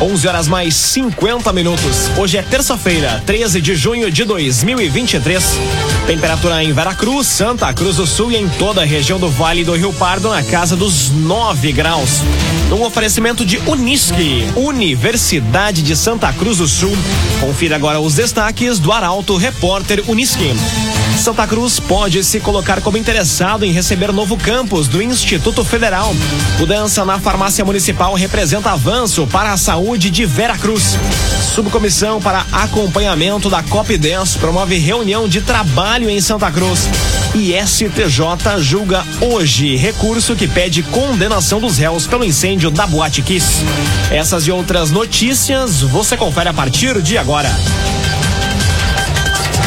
11 horas mais 50 minutos. Hoje é terça-feira, 13 de junho de 2023. Temperatura em Veracruz, Santa Cruz do Sul e em toda a região do Vale do Rio Pardo na casa dos 9 graus. Um oferecimento de Unisque, Universidade de Santa Cruz do Sul. Confira agora os destaques do Arauto Repórter Unisque. Santa Cruz pode se colocar como interessado em receber novo campus do Instituto Federal. Mudança na farmácia municipal representa avanço para a saúde de Veracruz. Subcomissão para acompanhamento da COP10 promove reunião de trabalho em Santa Cruz. E STJ julga hoje recurso que pede condenação dos réus pelo incêndio da Boate Kiss. Essas e outras notícias você confere a partir de agora.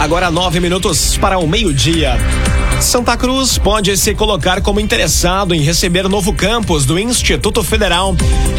Agora nove minutos para o meio-dia. Santa Cruz pode se colocar como interessado em receber novo campus do Instituto Federal.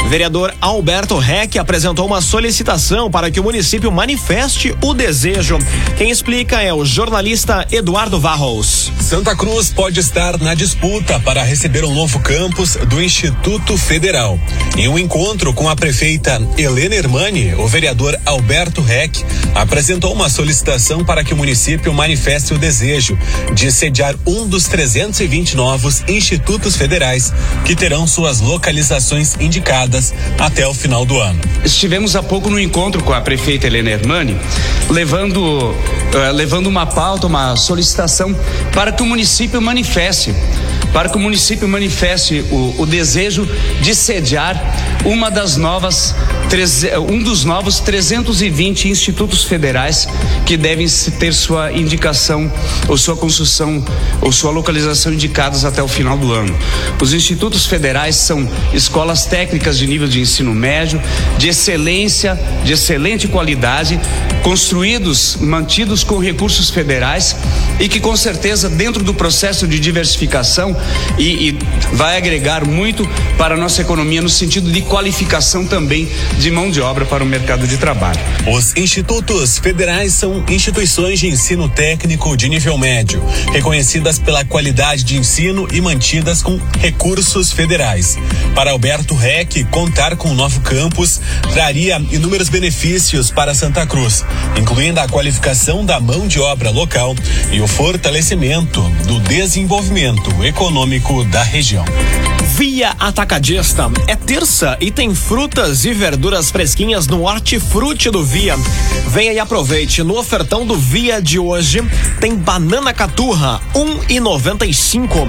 Vereador Alberto Reck apresentou uma solicitação para que o município manifeste o desejo. Quem explica é o jornalista Eduardo Varros. Santa Cruz pode estar na disputa para receber um novo campus do Instituto Federal. Em um encontro com a prefeita Helena Hermani, o vereador Alberto Reck apresentou uma solicitação para que o município manifeste o desejo de sediar um dos 320 novos institutos federais que terão suas localizações indicadas até o final do ano. Estivemos há pouco no encontro com a prefeita Helena Hermani, levando, uh, levando uma pauta, uma solicitação para que o município manifeste para que o município manifeste o, o desejo de sediar uma das novas um dos novos 320 institutos federais que devem ter sua indicação ou sua construção ou sua localização indicados até o final do ano. Os institutos federais são escolas técnicas de nível de ensino médio, de excelência, de excelente qualidade, construídos, mantidos com recursos federais e que com certeza dentro do processo de diversificação e, e vai agregar muito para a nossa economia no sentido de qualificação também de mão de obra para o mercado de trabalho. Os institutos federais são instituições de ensino técnico de nível médio, reconhecidas pela qualidade de ensino e mantidas com recursos federais. Para Alberto Reck, contar com o novo campus traria inúmeros benefícios para Santa Cruz, incluindo a qualificação da mão de obra local e o fortalecimento do desenvolvimento econômico da região. Via Atacadista. É terça e tem frutas e verduras fresquinhas no Hortifruti do Via. Venha e aproveite. No ofertão do Via de hoje tem banana caturra, um e noventa e cinco.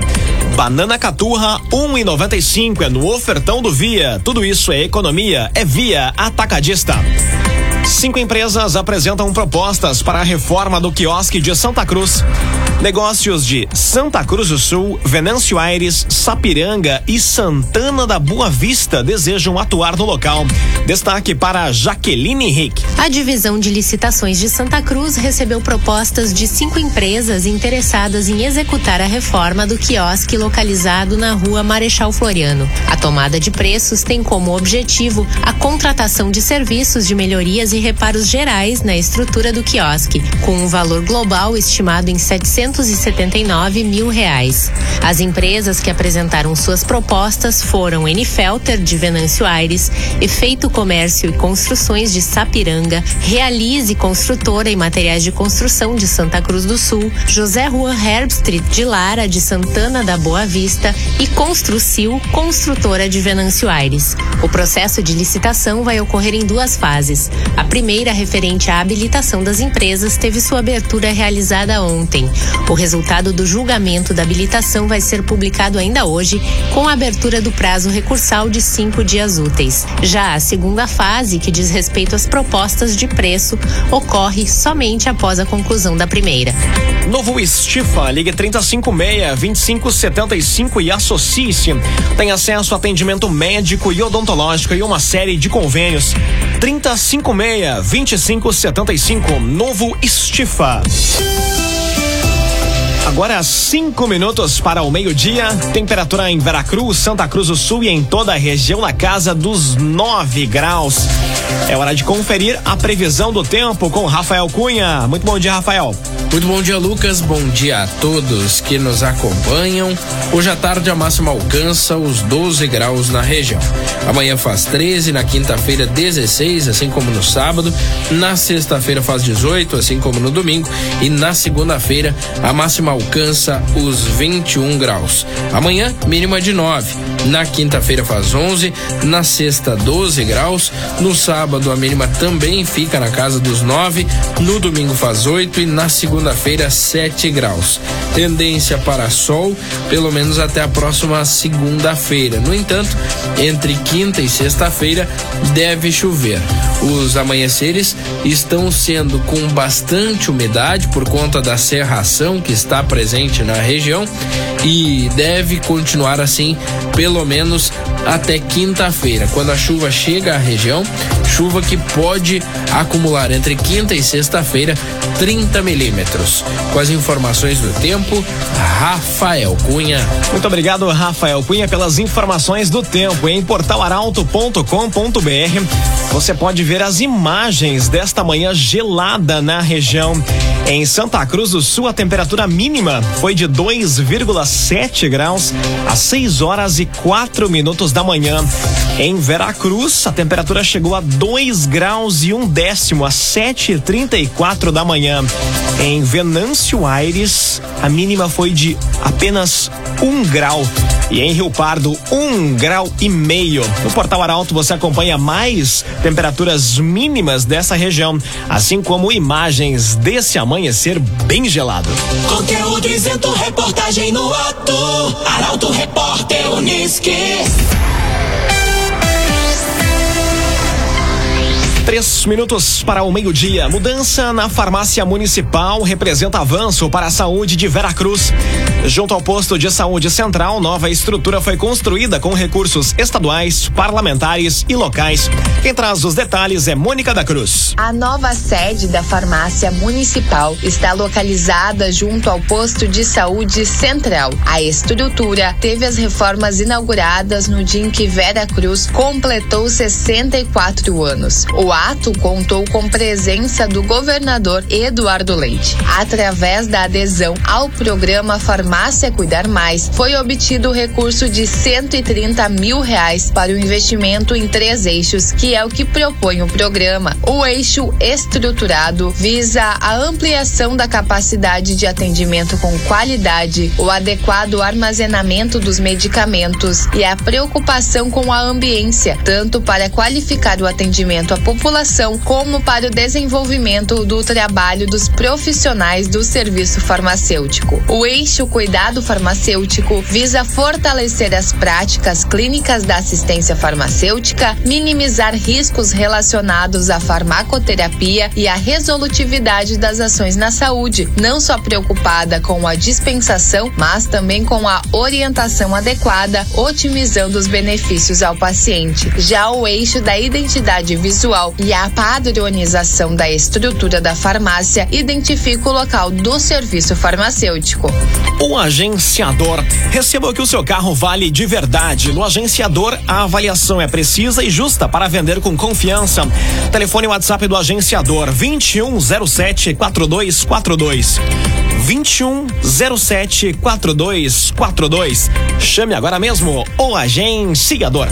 Banana caturra, um e noventa e cinco. É no ofertão do Via. Tudo isso é economia. É Via Atacadista. Cinco empresas apresentam propostas para a reforma do quiosque de Santa Cruz. Negócios de Santa Cruz do Sul, Venâncio Aires, Sapiranga e Santana da Boa Vista desejam atuar no local. Destaque para Jaqueline Henrique. A divisão de licitações de Santa Cruz recebeu propostas de cinco empresas interessadas em executar a reforma do quiosque localizado na rua Marechal Floriano. A tomada de preços tem como objetivo a contratação de serviços de melhorias e reparos gerais na estrutura do quiosque, com um valor global estimado em 779 mil reais. As empresas que apresentaram suas propostas foram Enifelter, de Venâncio Aires, Efeito Comércio e Construções de Sapiranga, Realize Construtora e Materiais de Construção de Santa Cruz do Sul, José Juan Herbstreet de Lara, de Santana da Boa Vista e Construcil, construtora de Venâncio Aires. O processo de licitação vai ocorrer em duas fases. A primeira, referente à habilitação das empresas, teve sua abertura realizada ontem. O resultado do julgamento da habilitação vai ser publicado ainda hoje, com a abertura do prazo recursal de cinco dias úteis. Já a segunda fase, que diz respeito às propostas de preço, ocorre somente após a conclusão da primeira. Novo Estifa, ligue 356-2575 e associe-se. Tem acesso a atendimento médico e odontológico e uma série de convênios. 356-2575, Novo Estifa. Agora cinco minutos para o meio-dia. Temperatura em Veracruz, Santa Cruz do Sul e em toda a região na casa dos 9 graus. É hora de conferir a previsão do tempo com Rafael Cunha. Muito bom dia, Rafael. Muito bom dia, Lucas. Bom dia a todos que nos acompanham. Hoje à tarde a máxima alcança os 12 graus na região. Amanhã faz 13, na quinta-feira 16, assim como no sábado. Na sexta-feira faz 18, assim como no domingo. E na segunda-feira a máxima alcança os 21 graus. Amanhã, mínima de 9. Na quinta-feira faz 11, na sexta 12 graus, no sábado a mínima também fica na casa dos 9, no domingo faz 8 e na segunda segunda-feira, 7 graus. Tendência para sol, pelo menos até a próxima segunda-feira. No entanto, entre quinta e sexta-feira deve chover. Os amanheceres estão sendo com bastante umidade por conta da serração que está presente na região e deve continuar assim pelo menos até quinta-feira, quando a chuva chega à região, chuva que pode acumular entre quinta e sexta-feira 30 milímetros. Com as informações do tempo, Rafael Cunha. Muito obrigado, Rafael Cunha, pelas informações do tempo. Em portalaralto.com.br você pode ver as imagens desta manhã gelada na região. Em Santa Cruz do Sul, a temperatura mínima foi de 2,7 graus às 6 horas e 4 minutos da manhã. Em Veracruz, a temperatura chegou a 2 graus e um décimo às 7h34 da manhã. Em Venâncio Aires, a mínima foi de apenas um grau. E em Rio Pardo, um grau e meio. No Portal Arauto você acompanha mais temperaturas mínimas dessa região, assim como imagens desse amanhecer bem gelado. Conteúdo isento, reportagem no ato. Arauto Repórter Uniski. Três minutos para o meio-dia. Mudança na farmácia municipal representa avanço para a saúde de Veracruz. Junto ao posto de saúde central, nova estrutura foi construída com recursos estaduais, parlamentares e locais. Quem traz os detalhes é Mônica da Cruz. A nova sede da farmácia municipal está localizada junto ao posto de saúde central. A estrutura teve as reformas inauguradas no dia em que Vera Cruz completou 64 anos. O ato contou com presença do governador Eduardo Leite. Através da adesão ao programa Farmácia Cuidar Mais, foi obtido o recurso de 130 mil reais para o investimento em três eixos, que é o que propõe o programa. O eixo estruturado visa a ampliação da capacidade de atendimento com qualidade, o adequado armazenamento dos medicamentos e a preocupação com a ambiência, tanto para qualificar o atendimento à população população, como para o desenvolvimento do trabalho dos profissionais do serviço farmacêutico. O eixo cuidado farmacêutico visa fortalecer as práticas clínicas da assistência farmacêutica, minimizar riscos relacionados à farmacoterapia e à resolutividade das ações na saúde, não só preocupada com a dispensação, mas também com a orientação adequada, otimizando os benefícios ao paciente. Já o eixo da identidade visual e a padronização da estrutura da farmácia identifica o local do serviço farmacêutico. O agenciador. Receba que o seu carro vale de verdade. No agenciador, a avaliação é precisa e justa para vender com confiança. Telefone WhatsApp do agenciador 2107 4242. 2107 4242. Chame agora mesmo o agenciador.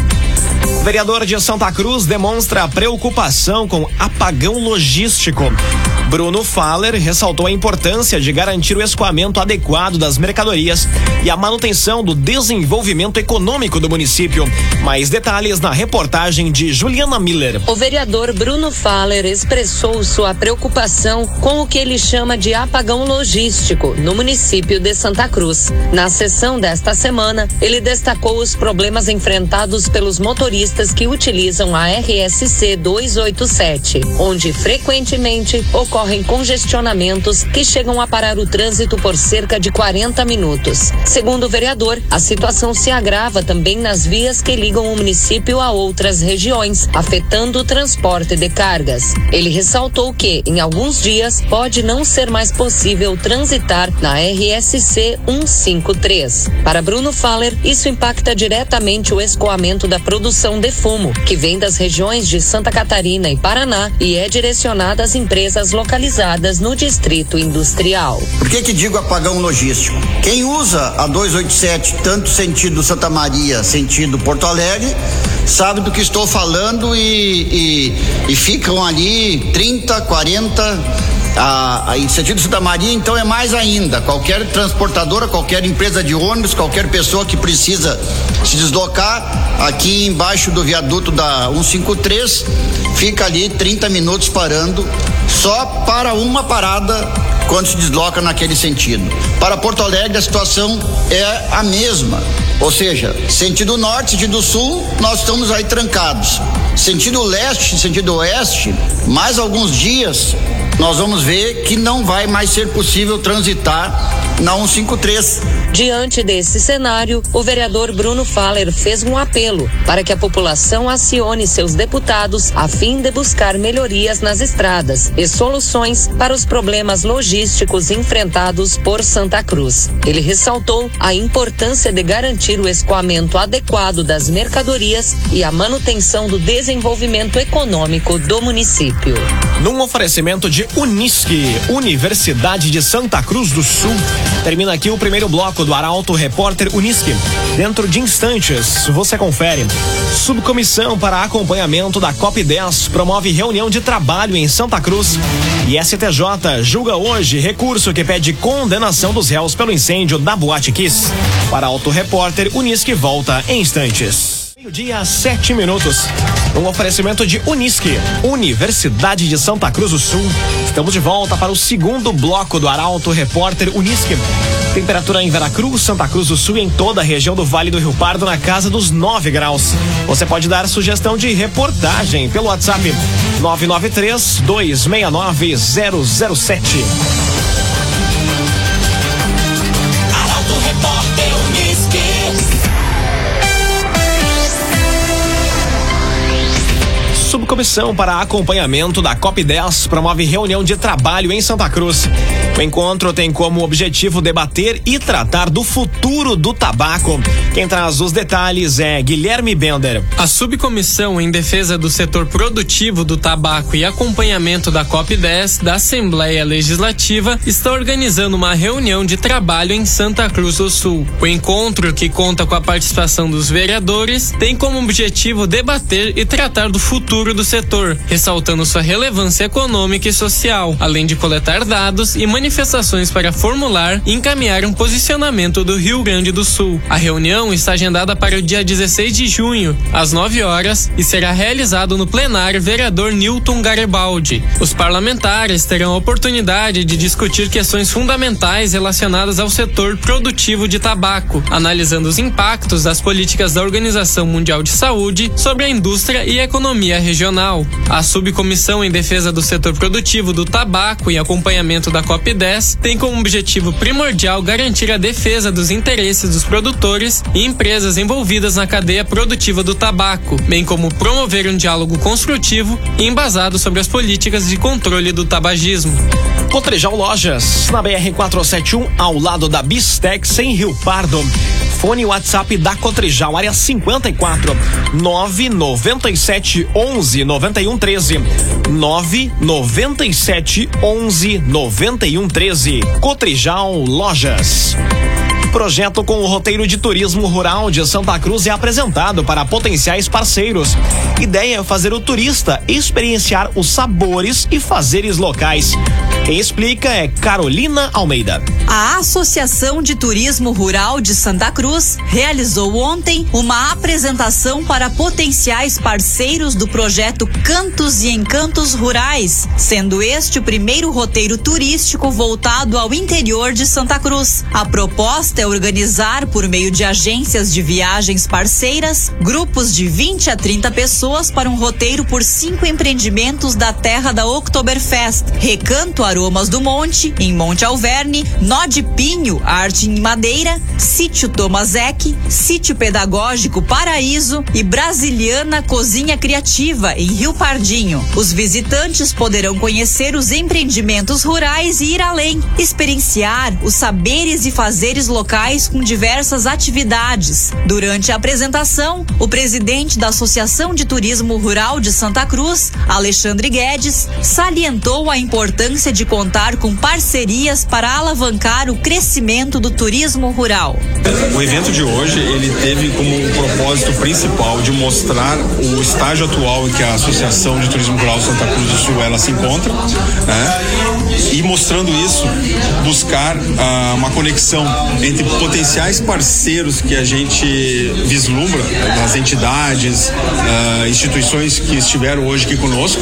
Vereador de Santa Cruz demonstra preocupação com apagão logístico. Bruno Faller ressaltou a importância de garantir o escoamento adequado das mercadorias e a manutenção do desenvolvimento econômico do município. Mais detalhes na reportagem de Juliana Miller. O vereador Bruno Faller expressou sua preocupação com o que ele chama de apagão logístico no município de Santa Cruz. Na sessão desta semana, ele destacou os problemas enfrentados pelos motoristas que utilizam a RSC 287, onde frequentemente ocorre ocorrem congestionamentos que chegam a parar o trânsito por cerca de 40 minutos. Segundo o vereador, a situação se agrava também nas vias que ligam o município a outras regiões, afetando o transporte de cargas. Ele ressaltou que, em alguns dias, pode não ser mais possível transitar na RSC 153. Para Bruno Faller, isso impacta diretamente o escoamento da produção de fumo, que vem das regiões de Santa Catarina e Paraná e é direcionada às empresas localizadas no Distrito Industrial. Por que que digo apagão logístico? Quem usa a 287 tanto sentido Santa Maria, sentido Porto Alegre, sabe do que estou falando e, e, e ficam ali 30, 40 a, a, Santa Maria, então é mais ainda. Qualquer transportadora, qualquer empresa de ônibus, qualquer pessoa que precisa se deslocar aqui embaixo do viaduto da 153, fica ali 30 minutos parando só para uma parada quando se desloca naquele sentido. Para Porto Alegre a situação é a mesma. Ou seja, sentido norte, sentido sul, nós estamos aí trancados. Sentido leste, sentido oeste, mais alguns dias nós vamos ver que não vai mais ser possível transitar na 153. Diante desse cenário, o vereador Bruno Faller fez um apelo para que a população acione seus deputados a fim de buscar melhorias nas estradas e soluções para os problemas logísticos enfrentados por Santa Cruz. Ele ressaltou a importância de garantir o escoamento adequado das mercadorias e a manutenção do desenvolvimento econômico do município. Num oferecimento de Unisque, Universidade de Santa Cruz do Sul. Termina aqui o primeiro bloco do Arauto Repórter Unisque. Dentro de instantes, você confere. Subcomissão para acompanhamento da COP10 promove reunião de trabalho em Santa Cruz. E STJ julga hoje recurso que pede condenação dos réus pelo incêndio da Boate Kiss. Para Auto Repórter Unisque volta em instantes. Meio-dia, sete minutos. Um oferecimento de Unisque, Universidade de Santa Cruz do Sul. Estamos de volta para o segundo bloco do Arauto Repórter Unisque. Temperatura em Veracruz, Santa Cruz do Sul e em toda a região do Vale do Rio Pardo na casa dos 9 graus. Você pode dar sugestão de reportagem pelo WhatsApp 993 269 007. Subcomissão para acompanhamento da COP10 promove reunião de trabalho em Santa Cruz. O encontro tem como objetivo debater e tratar do futuro do tabaco. Quem traz os detalhes é Guilherme Bender. A subcomissão em defesa do setor produtivo do tabaco e acompanhamento da COP10 da Assembleia Legislativa está organizando uma reunião de trabalho em Santa Cruz do Sul. O encontro, que conta com a participação dos vereadores, tem como objetivo debater e tratar do futuro futuro do setor, ressaltando sua relevância econômica e social, além de coletar dados e manifestações para formular e encaminhar um posicionamento do Rio Grande do Sul. A reunião está agendada para o dia 16 de junho, às 9 horas, e será realizado no plenário vereador Newton Garibaldi. Os parlamentares terão a oportunidade de discutir questões fundamentais relacionadas ao setor produtivo de tabaco, analisando os impactos das políticas da Organização Mundial de Saúde sobre a indústria e economia regional regional. A subcomissão em defesa do setor produtivo do tabaco e acompanhamento da COP10 tem como objetivo primordial garantir a defesa dos interesses dos produtores e empresas envolvidas na cadeia produtiva do tabaco, bem como promover um diálogo construtivo e embasado sobre as políticas de controle do tabagismo. Cotrijal Lojas, na BR 471, ao lado da Bistex em Rio Pardo. Fone WhatsApp da Cotrijal, área 54 997 11 91 13 997 11 91 13 Cotrijal Lojas. Projeto com o roteiro de turismo rural de Santa Cruz é apresentado para potenciais parceiros. Ideia é fazer o turista experienciar os sabores e fazeres locais. Quem explica é Carolina Almeida. A Associação de Turismo Rural de Santa Cruz realizou ontem uma apresentação para potenciais parceiros do projeto Cantos e Encantos Rurais, sendo este o primeiro roteiro turístico voltado ao interior de Santa Cruz. A proposta é organizar, por meio de agências de viagens parceiras, grupos de 20 a 30 pessoas para um roteiro por cinco empreendimentos da terra da Oktoberfest: Recanto Aromas do Monte, em Monte Alverne, Nó de Pinho, Arte em Madeira, Sítio Tomazek, Sítio Pedagógico Paraíso e Brasiliana Cozinha Criativa, em Rio Pardinho. Os visitantes poderão conhecer os empreendimentos rurais e ir além, experienciar os saberes e fazeres locais com diversas atividades. Durante a apresentação, o presidente da Associação de Turismo Rural de Santa Cruz, Alexandre Guedes, salientou a importância de contar com parcerias para alavancar o crescimento do turismo rural. O evento de hoje ele teve como propósito principal de mostrar o estágio atual em que a Associação de Turismo Rural Santa Cruz do Sul ela se encontra, né? E mostrando isso, buscar ah, uma conexão entre potenciais parceiros que a gente vislumbra das entidades, ah, instituições que estiveram hoje aqui conosco,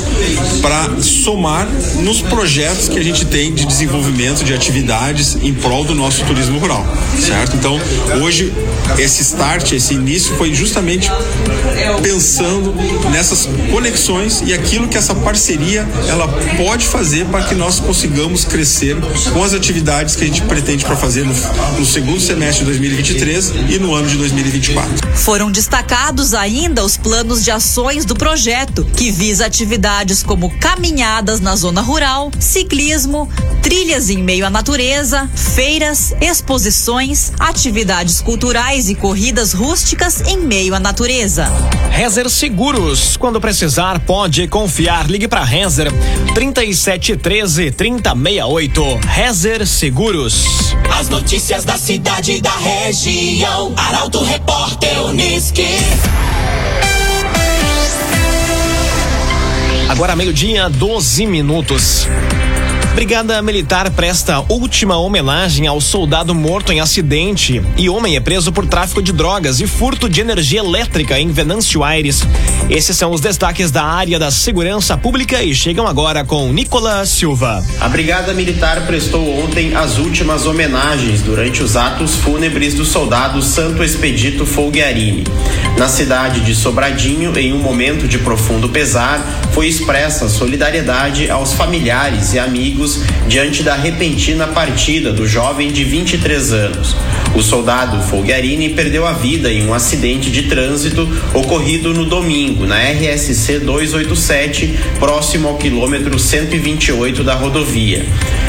para somar nos projetos que a gente tem de desenvolvimento de atividades em prol do nosso turismo rural, certo? Então, hoje esse start, esse início foi justamente pensando nessas conexões e aquilo que essa parceria ela pode fazer para que nós consigamos crescer com as atividades que a gente pretende para fazer no, no segundo semestre de 2023 e no ano de 2024. Foram destacados ainda os planos de ações do projeto, que visa atividades como caminhadas na zona rural, ciclismo, trilhas em meio à natureza, feiras, exposições, atividades culturais e corridas rústicas em meio à natureza. Rezer Seguros, quando precisar, pode confiar. Ligue para Rezer 3713 3068. Rezer Seguros. As notícias da cidade e da região. Arauto Repórter Uniski. Agora meio-dia, 12 minutos. Brigada Militar presta última homenagem ao soldado morto em acidente e homem é preso por tráfico de drogas e furto de energia elétrica em Venâncio Aires. Esses são os destaques da área da segurança pública e chegam agora com Nicolas Silva. A Brigada Militar prestou ontem as últimas homenagens durante os atos fúnebres do soldado Santo Expedito Folgarini. Na cidade de Sobradinho, em um momento de profundo pesar, foi expressa solidariedade aos familiares e amigos diante da repentina partida do jovem de 23 anos. O soldado Folgarini perdeu a vida em um acidente de trânsito ocorrido no domingo na RSC 287, próximo ao quilômetro 128 da rodovia.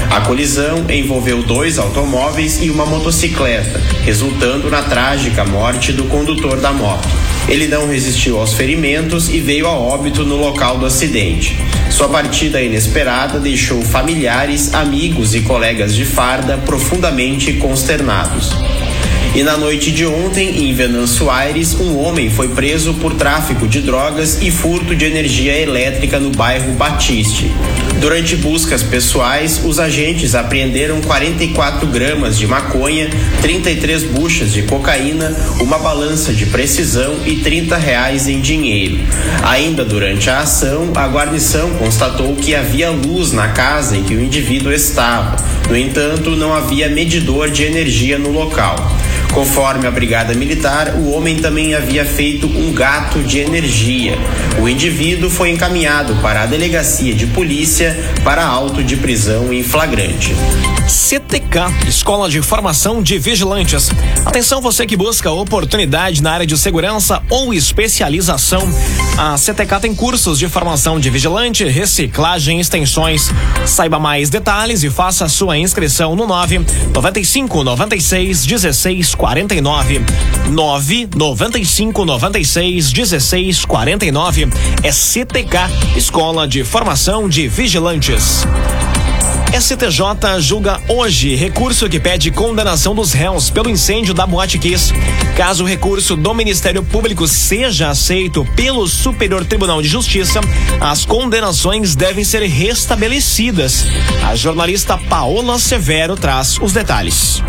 A colisão envolveu dois automóveis e uma motocicleta, resultando na trágica morte do condutor da moto. Ele não resistiu aos ferimentos e veio a óbito no local do acidente. Sua partida inesperada deixou familiares, amigos e colegas de farda profundamente consternados. E na noite de ontem, em Venâncio Aires, um homem foi preso por tráfico de drogas e furto de energia elétrica no bairro Batiste. Durante buscas pessoais, os agentes apreenderam 44 gramas de maconha, 33 buchas de cocaína, uma balança de precisão e 30 reais em dinheiro. Ainda durante a ação, a guarnição constatou que havia luz na casa em que o indivíduo estava. No entanto, não havia medidor de energia no local. Conforme a Brigada Militar, o homem também havia feito um gato de energia. O indivíduo foi encaminhado para a delegacia de polícia para auto de prisão em flagrante. CTK, Escola de Formação de Vigilantes. Atenção você que busca oportunidade na área de segurança ou especialização. A CTK tem cursos de formação de vigilante, reciclagem e extensões. Saiba mais detalhes e faça sua inscrição no 9 95 96 16 49 9 95 96 16 49 é CTK Escola de Formação de Vigilantes. STJ julga hoje recurso que pede condenação dos réus pelo incêndio da Boate Kiss. Caso o recurso do Ministério Público seja aceito pelo Superior Tribunal de Justiça, as condenações devem ser restabelecidas. A jornalista Paola Severo traz os detalhes.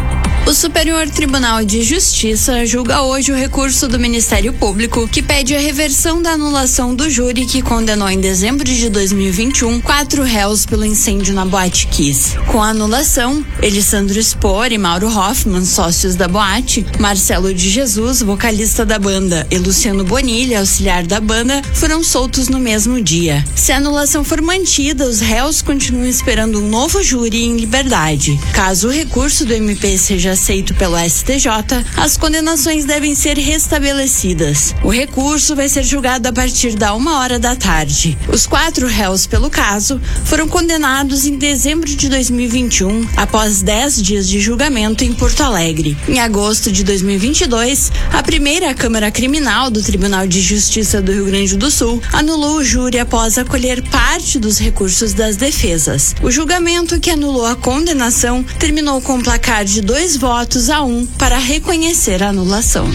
O Superior Tribunal de Justiça julga hoje o recurso do Ministério Público que pede a reversão da anulação do júri que condenou em dezembro de 2021 quatro réus pelo incêndio na Boate Kiss. Com a anulação, Elisandro Spor e Mauro Hoffman, sócios da boate, Marcelo de Jesus, vocalista da banda, e Luciano Bonilha, auxiliar da banda, foram soltos no mesmo dia. Se a anulação for mantida, os réus continuam esperando um novo júri em liberdade. Caso o recurso do MP seja aceito pelo STJ, as condenações devem ser restabelecidas. O recurso vai ser julgado a partir da uma hora da tarde. Os quatro réus pelo caso foram condenados em dezembro de 2021, após dez dias de julgamento em Porto Alegre. Em agosto de 2022, a primeira Câmara Criminal do Tribunal de Justiça do Rio Grande do Sul anulou o júri após acolher parte dos recursos das defesas. O julgamento que anulou a condenação terminou com um placar de dois votos a um para reconhecer a anulação.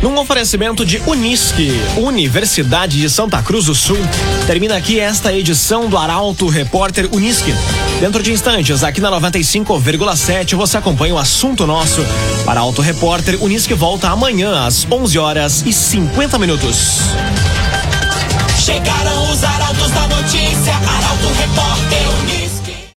Num oferecimento de Unisque, Universidade de Santa Cruz do Sul, termina aqui esta edição do Arauto Repórter Unisque. Dentro de instantes, aqui na 95,7, você acompanha o assunto nosso. Arauto Repórter Unisque volta amanhã às 11 horas e 50 minutos. Chegaram os arautos da notícia, Arauto Repórter Unisque.